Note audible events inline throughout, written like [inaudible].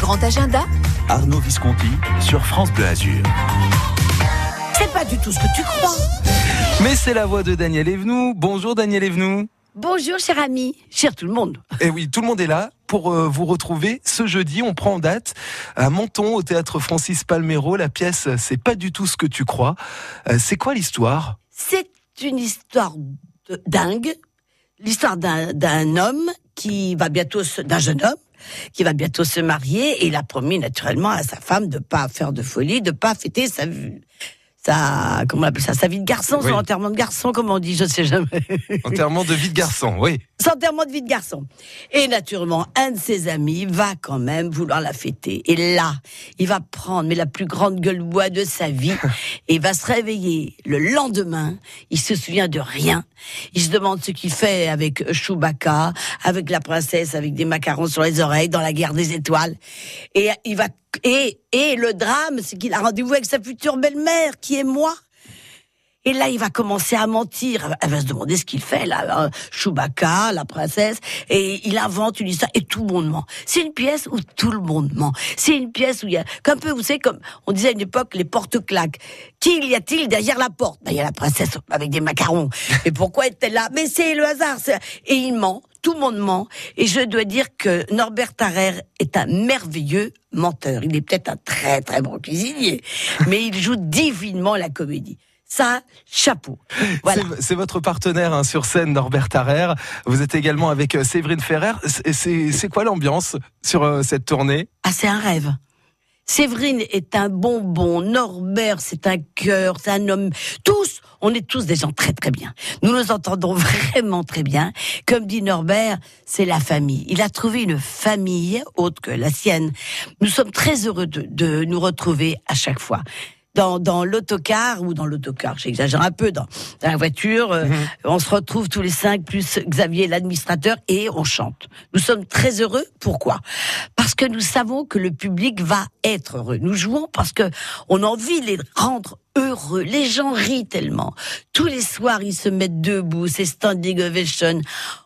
grand agenda Arnaud Visconti sur France Bleu Azur. C'est pas du tout ce que tu crois. Mais c'est la voix de Daniel Evenou. Bonjour Daniel Evenou. Bonjour, cher ami, cher tout le monde. Et Eh oui, tout le monde est là pour euh, vous retrouver ce jeudi. On prend date à Menton au théâtre Francis Palmero. La pièce, c'est pas du tout ce que tu crois. Euh, c'est quoi l'histoire? C'est une histoire de dingue, l'histoire d'un homme qui va bientôt d'un jeune homme qui va bientôt se marier et il a promis naturellement à sa femme de pas faire de folie, de pas fêter sa sa comment on appelle ça, sa vie de garçon, Oui. son enterrement de garçon, comment on dit, je sais jamais. [laughs] Enterrement de vie de garçon, oui. Son enterrement de vie de garçon. Et naturellement, un de ses amis va quand même vouloir la fêter. Et là, il va prendre mais la plus grande gueule de bois de sa vie [laughs] et il va se réveiller le lendemain. Il se souvient de rien. Il se demande ce qu'il fait avec Chewbacca, avec la princesse, avec des macarons sur les oreilles dans la guerre des étoiles. Et il va et et le drame, c'est qu'il a rendez-vous avec sa future belle-mère, qui est moi. Et là, il va commencer à mentir. Elle va se demander ce qu'il fait, là. hein. Chewbacca, la princesse. Et il invente une histoire. Et tout le monde ment. C'est une pièce où tout le monde ment. C'est une pièce où il y a, comme peu, vous savez, comme on disait à une époque, les portes claques. Qui y a-t-il derrière la porte? Ben, il y a la princesse avec des macarons. Et pourquoi est-elle là? Mais c'est le hasard. Et il ment. Tout le monde ment. Et je dois dire que Norbert Tarrer est un merveilleux menteur. Il est peut-être un très, très bon cuisinier. [laughs] mais il joue divinement la comédie. Ça, chapeau. Voilà. C'est- votre partenaire hein, sur scène, Norbert Tarrer. Vous êtes également avec euh, Séverine Ferrer. C'est quoi l'ambiance sur euh, cette tournée? Ah, c'est un rêve. Séverine est un bonbon, Norbert c'est un cœur, c'est un homme. Tous, on est tous des gens très très bien. Nous nous entendons [laughs] vraiment très bien. Comme dit Norbert, c'est la famille. Il a trouvé une famille autre que la sienne. Nous sommes très heureux de, de nous retrouver à chaque fois. Dans, dans l'autocar ou dans l'autocar, j'exagère un peu, dans, dans la voiture, euh, on se retrouve tous les cinq plus Xavier l'administrateur et on chante. Nous sommes très heureux. Pourquoi? Parce que nous savons que le public va être heureux. Nous jouons parce que on a envie de les rendre heureux. Les gens rient tellement. Tous les soirs, ils se mettent debout, c'est standing ovation.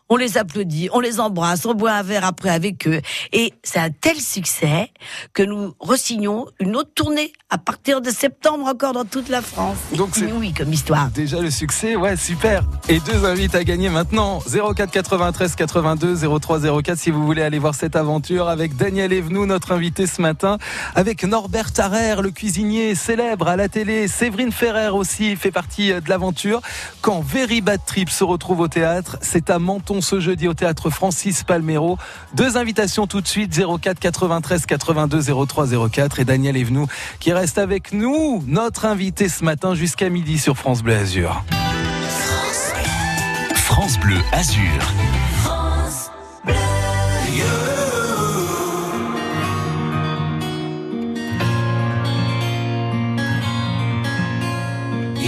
On les applaudit, on les embrasse, on boit un verre après avec eux. Et c'est un tel succès que nous ressignons une autre tournée à partir de septembre encore dans toute la France. Donc c'est- oui comme histoire. Déjà le succès, ouais, super. Et deux invites à gagner maintenant. 04 93 82 03 04 si vous voulez aller voir cette aventure avec Daniel Evenou, notre invité ce matin, avec Norbert Tarrer, le cuisinier célèbre à la télé. Séverine Ferrer aussi fait partie euh, de l'aventure. Quand Very Bad Trip se retrouve au théâtre, c'est à Menton ce jeudi au théâtre Francis Palmero. Deux invitations tout de suite, 04 93 82 03 04 et Daniel Evenou qui reste avec nous, notre invité ce matin jusqu'à midi sur France Bleu Azur. France Bleu Azur.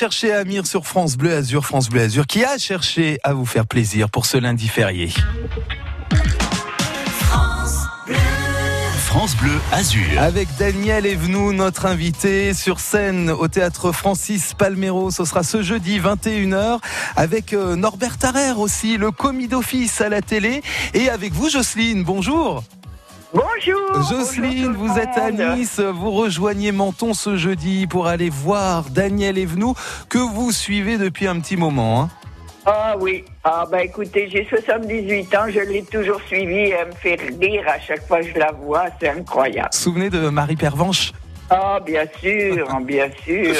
J'ai cherché Amir sur France Bleu Azur, France Bleu Azur, qui a cherché à vous faire plaisir pour ce lundi férié. France Bleu Azur. Avec Daniel Evenou, notre invité sur scène au théâtre Francis Palmero. Ce sera ce jeudi 21h avec euh, Norbert Tarrer aussi, le commis d'office à la télé. Et avec vous, Jocelyne. Bonjour. Bonjour. Jocelyne, bonjour vous êtes à. Nice, vous rejoignez Menton ce jeudi pour aller voir Daniel Evenou que vous suivez depuis un petit moment. hein. Ah oui. Ah bah écoutez, j'ai 78 ans, je l'ai toujours suivi, elle me fait rire à chaque fois que je la vois, c'est incroyable. Souvenez de Marie Pervenche? Ah bien sûr, [laughs] bien sûr.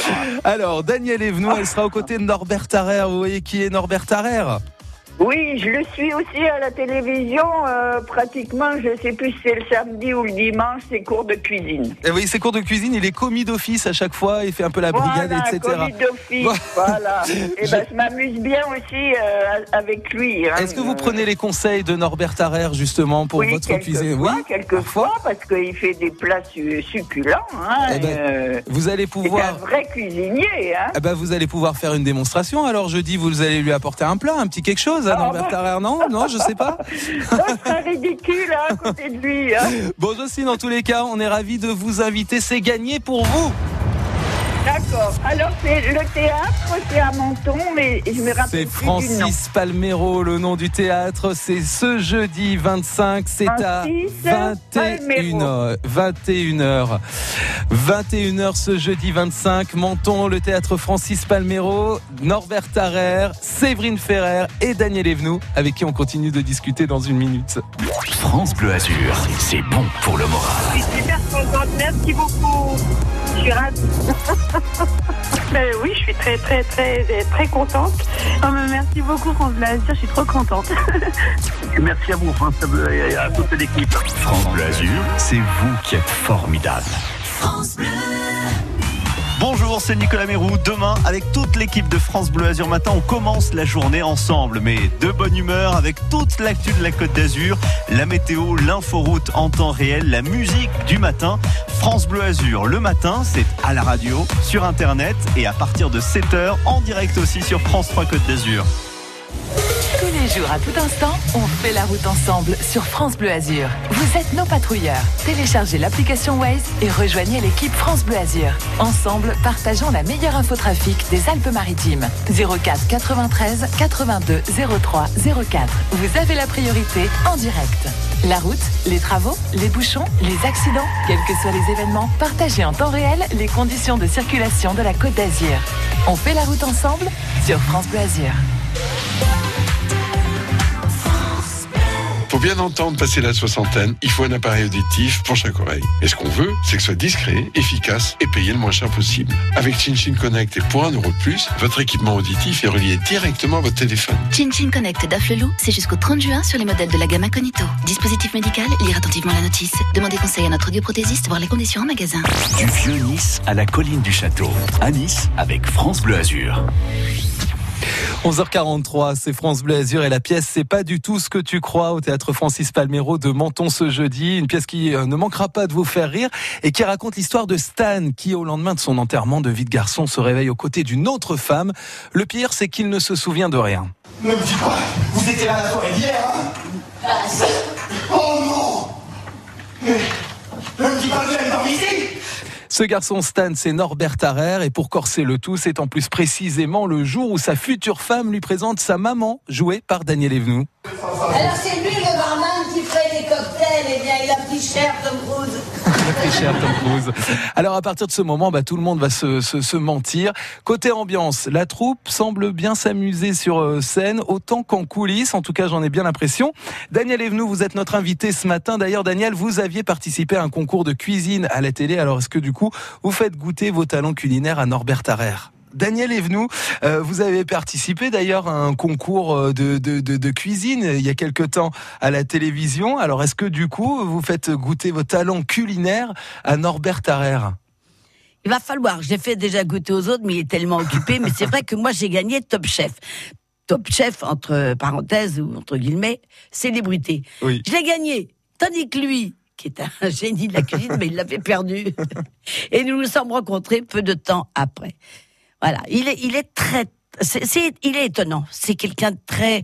Alors, Daniel Evenou, elle sera aux côtés de Norbert Tarrer. Vous voyez qui est Norbert Tarrer Oui, je le suis aussi à la télévision, euh, pratiquement, je sais plus si c'est le samedi ou le dimanche, c'est cours de cuisine. Et oui, ses cours de cuisine, il est commis d'office à chaque fois, il fait un peu la brigade, voilà, etc. commis d'office, Voilà. [laughs] Et ben je m'amuse bien aussi euh, avec lui. hein. Est-ce que vous prenez les conseils de Norbert Tarrer justement pour oui, votre cuisine? Oui, quelquefois, parce qu'il fait des plats su- succulents. Hein, Eh ben, euh, Vous allez c'est un pouvoir. vrai cuisinier. Hein. Eh ben, vous allez pouvoir faire une démonstration. Alors jeudi, vous allez lui apporter un plat, un petit quelque chose à Ah. Tarrer, non Non, je sais pas. [laughs] Serait ridicule hein, à côté de lui. Hein. Bon, Jocelyne, dans tous les cas, on est ravis de vous inviter. C'est gagné pour vous. D'accord. Alors, c'est le théâtre, c'est à Menton, mais je me C'est rappelle du nom. Francis Palmero, le nom du théâtre. C'est ce jeudi 25, c'est à Francis 21h. 21h. 21h ce jeudi 25. Menton, le théâtre Francis Palmero, Norbert Tarrer, Séverine Ferrer et Daniel Evenou, avec qui on continue de discuter dans une minute. France Bleu Azur, c'est bon pour le moral. Je suis super contente, merci beaucoup. Je suis ravie. [laughs] Ben oui, je suis très très très très contente. Oh, mais merci beaucoup France Bleu Azur, je suis trop contente. [laughs] Merci à vous, France Bleu, et à toute l'équipe. France Bleu Azur, c'est vous qui êtes formidable. C'est Nicolas Mérou. Demain, avec toute l'équipe de France Bleu Azur Matin, on commence la journée ensemble, mais de bonne humeur, avec toute l'actu de la Côte d'Azur, la météo, l'inforoute en temps réel, la musique du matin. France Bleu Azur, le matin, c'est à la radio, sur Internet et à partir de 7h, en direct aussi sur France 3 Côte d'Azur. Tous les jours, à tout instant, on fait la route ensemble sur France Bleu Azur. Vous êtes nos patrouilleurs. Téléchargez l'application Waze et rejoignez l'équipe France Bleu Azur. Ensemble, partageons la meilleure infotrafic des Alpes-Maritimes. 04 93 82 03 04. Vous avez la priorité en direct. La route, les travaux, les bouchons, les accidents, quels que soient les événements, partagez en temps réel les conditions de circulation de la Côte d'Azur. On fait la route ensemble sur France Bleu Azur. Pour bien entendre passer la soixantaine, il faut un appareil auditif pour chaque oreille. Et ce qu'on veut, c'est que ce soit discret, efficace et payé le moins cher possible. Avec ChinChin Connect et pour un euro de plus, votre équipement auditif est relié directement à votre téléphone. ChinChin Connect d'Afflelou, c'est jusqu'au 30 juin sur les modèles de la gamme Incognito. Dispositif médical, lire attentivement la notice. Demandez conseil à notre audioprothésiste, voir les conditions en magasin. Du vieux Nice à la colline du château. À Nice, avec France Bleu Azur. 11h43, c'est France Bleu Azur et la pièce C'est pas du tout ce que tu crois au théâtre Francis Palmero de Menton ce jeudi. Une pièce qui euh, ne manquera pas de vous faire rire et qui raconte l'histoire de Stan qui, au lendemain de son enterrement de vie de garçon, se réveille aux côtés d'une autre femme. Le pire, c'est qu'il ne se souvient de rien. Ne me dites pas, vous étiez là la soirée d'hier, hein Oh non Mais ne me dites pas que vous allez dormir ici Ce garçon Stan, c'est Norbert Tarrer. Et pour corser le tout, c'est en plus précisément le jour où sa future femme lui présente sa maman, jouée par Daniel Evenou. Alors c'est lui le barman qui ferait les cocktails, et bien il a pris cher Tom Cruise. Alors à partir de ce moment, bah, tout le monde va se mentir. Côté ambiance, la troupe semble bien s'amuser sur euh, scène, autant qu'en coulisses. En tout cas, j'en ai bien l'impression. Daniel Evenou, vous êtes notre invité ce matin. D'ailleurs, Daniel, vous aviez participé à un concours de cuisine à la télé. Alors est-ce que du coup, vous faites goûter vos talents culinaires à Norbert Tarrer Daniel Evenou, euh, vous avez participé d'ailleurs à un concours euh, de, de, de, de, cuisine il y a quelque temps à la télévision. Alors est-ce que du coup vous faites goûter vos talents culinaires à Norbert Tarrer Il va falloir, j'ai fait déjà goûter aux autres, mais il est tellement occupé. mais c'est vrai que moi j'ai gagné Top Chef. Top Chef, entre parenthèses ou entre guillemets, célébrité. Oui. Je l'ai gagné. Tandis que lui, qui est un génie de la cuisine, mais il l'avait perdu. [laughs] Et nous nous sommes rencontrés peu de temps après. Voilà, il est, il est très, c'est- il est étonnant. C'est quelqu'un de très.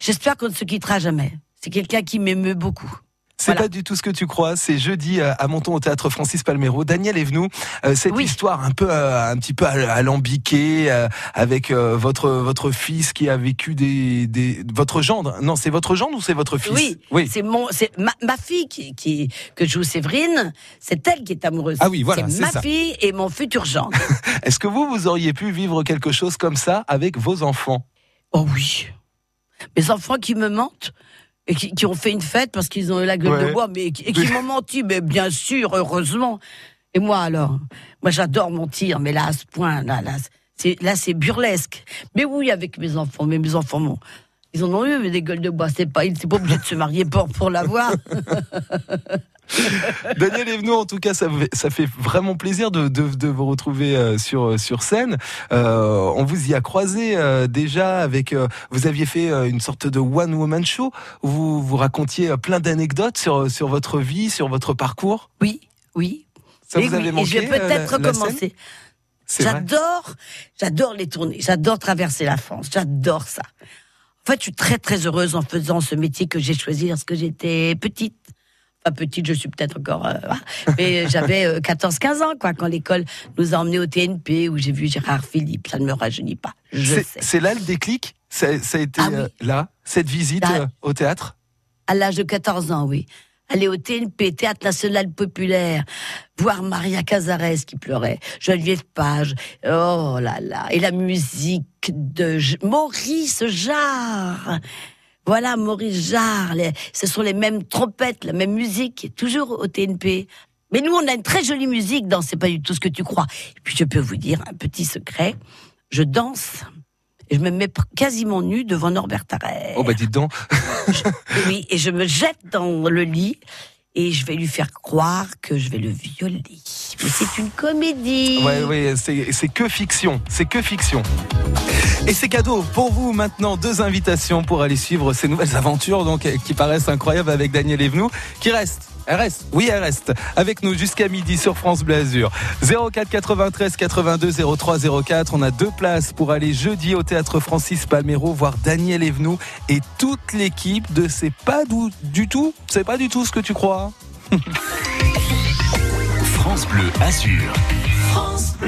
J'espère qu'on ne se quittera jamais. C'est quelqu'un qui m'émeut beaucoup. C'est pas du tout ce que tu crois. C'est jeudi euh, à Menton au théâtre Francis Palmero. Daniel Evenou, euh, cette histoire un peu, euh, un petit peu al- alambiquée avec votre votre fils qui a vécu des, des votre gendre. Non, c'est votre gendre ou c'est votre fils? Oui, c'est mon, c'est ma, ma fille qui, qui que joue Séverine. C'est elle qui est amoureuse. Ah oui, voilà, c'est ma ça. fille et mon futur gendre. [laughs] Est-ce que vous vous auriez pu vivre quelque chose comme ça avec vos enfants? Oh oui. Mes enfants qui me mentent et qui, qui ont fait une fête parce qu'ils ont eu la gueule Ouais. de bois, mais qui- et qui m'ont menti, mais bien sûr, heureusement. Et moi alors, moi j'adore mentir, mais là à ce point, là, là, c'est là c'est burlesque. Mais oui, avec mes enfants, mais mes enfants, m'ont- ils en ont eu mais des gueules de bois. C'est pas, ils n'étaient pas obligés de se marier pour pour l'avoir. [laughs] [laughs] Daniel Evenou, en tout cas, ça, fait- ça fait vraiment plaisir de, de, de vous retrouver euh, sur, sur scène. Euh, on vous y a croisé euh, déjà avec. euh, vous aviez fait euh, une sorte de one-woman show où vous, vous racontiez euh, plein d'anecdotes sur, sur votre vie, sur votre parcours. Oui, oui. Ça Et vous oui, avait et je vais peut-être euh, recommencer. J'adore, j'adore les tournées, j'adore traverser la France, j'adore ça. En fait, je suis très très heureuse en faisant ce métier que j'ai choisi lorsque j'étais petite. Petite, je suis peut-être encore, euh, mais [laughs] j'avais euh, 14-15 ans, quoi, quand l'école nous a emmenés au TNP, où j'ai vu Gérard Philippe, ça ne me rajeunit pas. C'est- là le déclic? Ça, ça a été Ah oui. euh, là, cette visite Là. euh, au théâtre? À l'âge de 14 ans, oui. Aller au TNP, Théâtre National Populaire, voir Maria Cazares qui pleurait, Geneviève Page, oh là là, et la musique de Maurice Jarre. Voilà, Maurice Jarre, les- ce sont les mêmes trompettes, la même musique, toujours au TNP. Mais nous, on a une très jolie musique dans C'est pas du tout ce que tu crois. Et puis, je peux vous dire un petit secret. Je danse. Et je me mets quasiment nue devant Norbert Tarrer. Oh bah dites donc. Oui, et je me jette dans le lit et je vais lui faire croire que je vais le violer. Mais c'est une comédie. Ouais, ouais, c'est que fiction, c'est que fiction. Et c'est cadeau pour vous maintenant, deux invitations pour aller suivre ces nouvelles aventures donc qui paraissent incroyables avec Daniel Evenou, qui reste. Elle reste, oui elle reste, avec nous jusqu'à midi sur France Bleu Azur. 04 93 82 03 04, on a deux places pour aller jeudi au théâtre Francis Palmero voir Daniel Evenou et toute l'équipe de C'est pas du, du tout, c'est pas du tout ce que tu crois. [laughs] France Bleu Azur. France Bleu.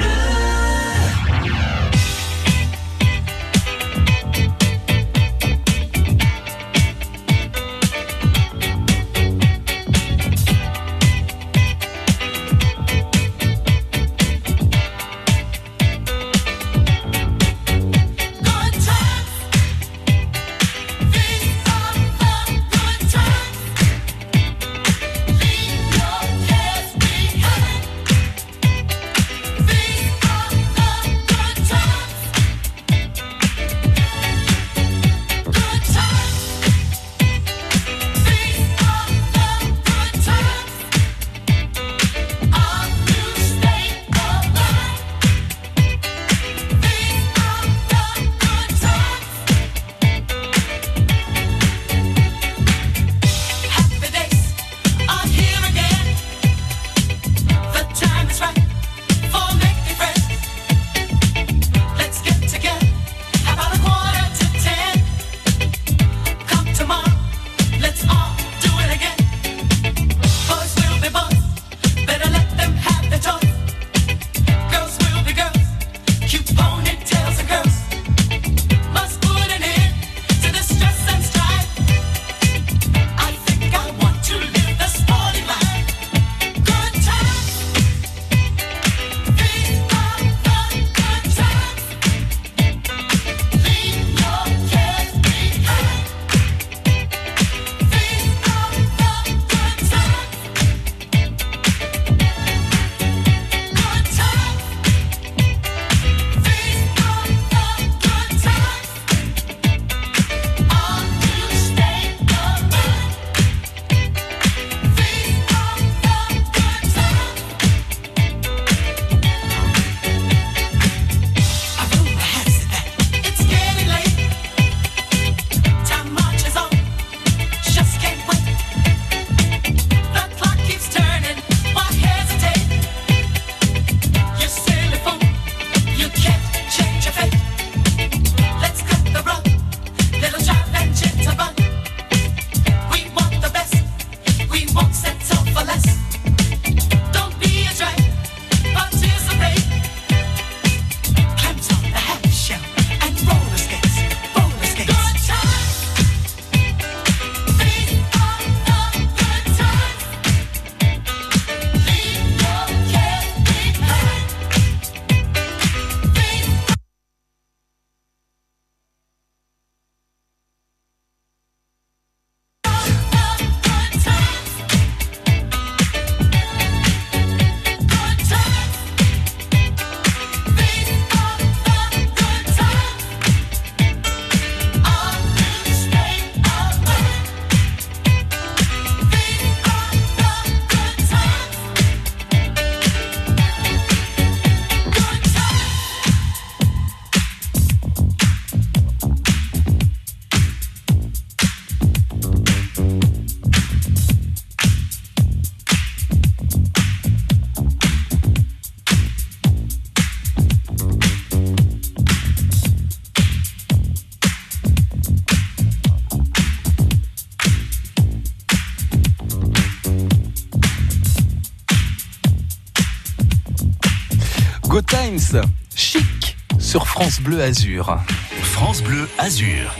Sur France Bleu Azur. France Bleu Azur.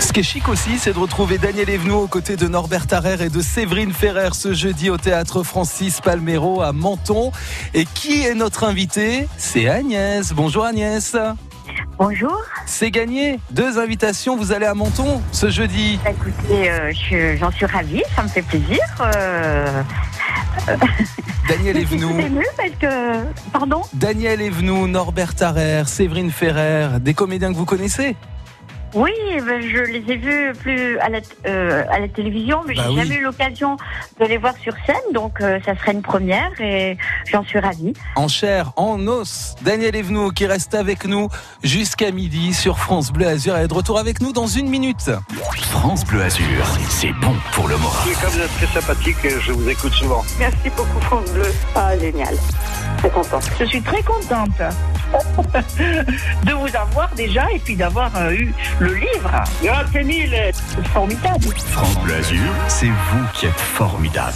Ce qui est chic aussi, c'est de retrouver Daniel Evenou aux côtés de Norbert Tarrer et de Séverine Ferrer ce jeudi au théâtre Francis Palmero à Menton. Et qui est notre invité? C'est Agnès. Bonjour Agnès. Bonjour. C'est gagné. Deux invitations. Vous allez à Menton ce jeudi. Écoutez, euh, je- j'en suis ravie, ça me fait plaisir. Euh, Daniel je suis Evenou. parce que. Pardon? Daniel Evenou, Norbert Tarrer, Séverine Ferrer, des comédiens que vous connaissez? Oui, ben, je les ai vus plus à la, euh, à la télévision, mais Bah j'ai oui. jamais eu l'occasion de les voir sur scène, donc euh, ça serait une première et j'en suis ravie. en chair, en os. Daniel Evenou qui reste avec nous jusqu'à midi sur France Bleu Azur et est de retour avec nous dans une minute. France Bleu Azur, c'est bon pour le moral. Comme vous êtes très sympathique, je vous écoute souvent. Merci beaucoup, France Bleu. Ah, génial. Très contente. Je suis très contente de vous avoir déjà et puis d'avoir euh, eu le livre. Grâce Émile C'est formidable. France Bleu Azur, c'est vous qui êtes formidable.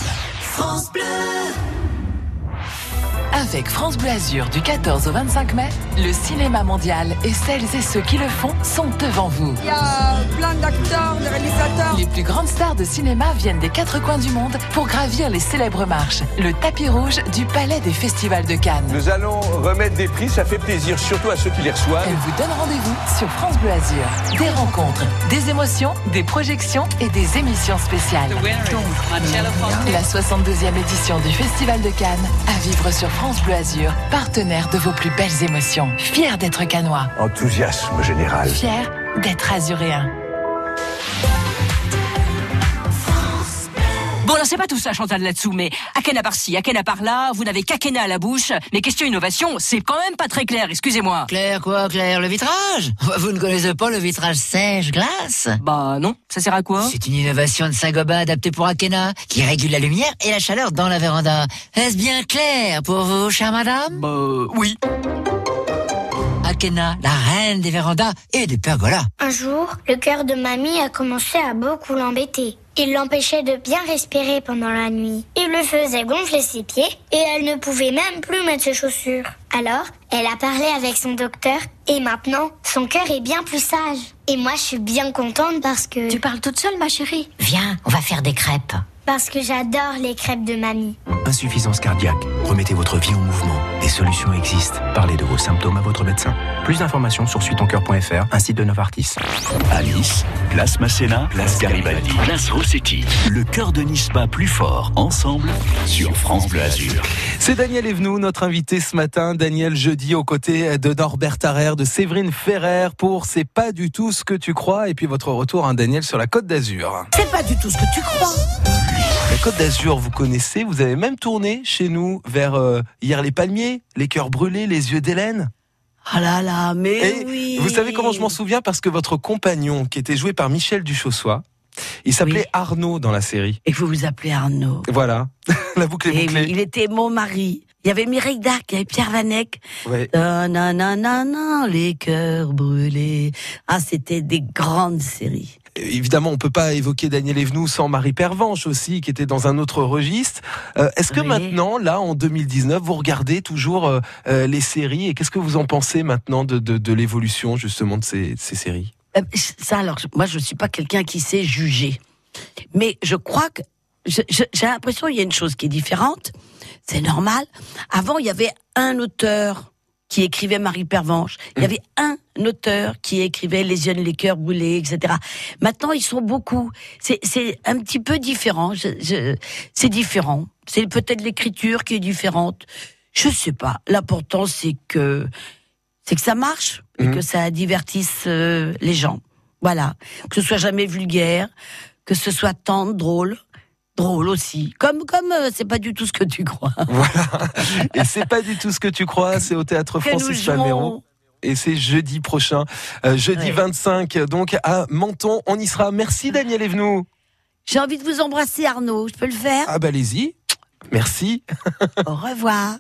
Avec France Bleu Azur du 14 au 25 mai, le cinéma mondial et celles et ceux qui le font sont devant vous. Il y a plein d'acteurs, de réalisateurs. Les plus grandes stars de cinéma viennent des quatre coins du monde pour gravir les célèbres marches, le tapis rouge du Palais des Festivals de Cannes. Nous allons remettre des prix, ça fait plaisir, surtout à ceux qui les reçoivent. Elle vous donne rendez-vous sur France Bleu Azur. Des rencontres, des émotions, des projections et des émissions spéciales. La 62e édition du Festival de Cannes à vivre sur France Bleu Azur, partenaire de vos plus belles émotions. Fier d'être canois, Enthousiasme général. fier d'être azuréen. Alors c'est pas tout ça, Chantal, là-dessous, mais Akena par-ci, Akena par-là, vous n'avez qu'Akena à la bouche. Mais question innovation, c'est quand même pas très clair, excusez-moi. Claire quoi, Claire Le vitrage? Vous ne connaissez pas le vitrage sèche-glace Bah non, ça sert à quoi? C'est une innovation de Saint-Gobain adaptée pour Akena, qui régule la lumière et la chaleur dans la véranda. Est-ce bien clair pour vous, chère madame? Bah oui. Akena, la reine des vérandas et des pergolas. Un jour, le cœur de mamie a commencé à beaucoup l'embêter. Il l'empêchait de bien respirer pendant la nuit. Il le faisait gonfler ses pieds et elle ne pouvait même plus mettre ses chaussures. Alors, elle a parlé avec son docteur et maintenant, son cœur est bien plus sage. Et moi, je suis bien contente parce que... Tu parles toute seule, ma chérie Viens, on va faire des crêpes. Parce que j'adore les crêpes de mamie. Insuffisance cardiaque. Remettez votre vie en mouvement. Des solutions existent. Parlez de vos symptômes à votre médecin. Plus d'informations sur suitoncoeur.fr, un site de Novartis. À Nice, place Masséna, place Garibaldi, place Rossetti. Le cœur de Nice bat plus fort, ensemble, sur France Bleu Azur. C'est Daniel Evenou, notre invité ce matin. Daniel, jeudi, aux côtés de Norbert Tarrer, de Séverine Ferrer pour C'est pas du tout ce que tu crois. Et puis votre retour, hein, Daniel, sur la Côte d'Azur. C'est pas du tout ce que tu crois. La Côte d'Azur, vous connaissez, vous avez même tourné chez nous vers euh, hier les palmiers, les cœurs brûlés, les yeux d'Hélène. Ah là là, mais Et oui. vous savez comment je m'en souviens? Parce que votre compagnon, qui était joué par Michel Duchossois, il s'appelait Arnaud dans la série. Et vous vous appelez Arnaud. Voilà, [laughs] la boucle est Et bouclée. il était mon mari. Il y avait Mireille Darc, il y avait Pierre Vanek. Ouais. Euh, nanana, les cœurs brûlés. Ah, c'était des grandes séries. Évidemment, on peut pas évoquer Daniel Evenou sans Marie Pervenche aussi, qui était dans un autre registre. Euh, Est-ce que Oui. maintenant, là, en 2019, vous regardez toujours euh, euh, les séries et qu'est-ce que vous en pensez maintenant de, de, de l'évolution justement de ces, séries? Euh, Ça, alors, moi, je suis pas quelqu'un qui sait juger. Mais je crois que j'ai l'impression qu'il y a une chose qui est différente. C'est normal. Avant, il y avait un auteur qui écrivait Marie Pervenche. Il y avait un auteur qui écrivait Les jeunes, les cœurs brûlés, etc. Maintenant, ils sont beaucoup. C'est, c'est un petit peu différent. Je- je- c'est différent. C'est peut-être l'écriture qui est différente. Je sais pas. L'important, c'est que c'est que ça marche et Mhm. que ça divertisse euh, les gens. Voilà. Que ce soit jamais vulgaire, que ce soit tendre, drôle, drôle aussi. Comme comme euh, c'est pas du tout ce que tu crois. [laughs] Et c'est pas du tout ce que tu crois, c'est au théâtre Que Francis. Palmero. Et c'est jeudi prochain, euh, jeudi Ouais. 25, donc à Menton, on y sera. Merci Daniel Evenou. J'ai envie de vous embrasser Arnaud, je peux le faire? Ah bah allez-y. Merci. Au revoir.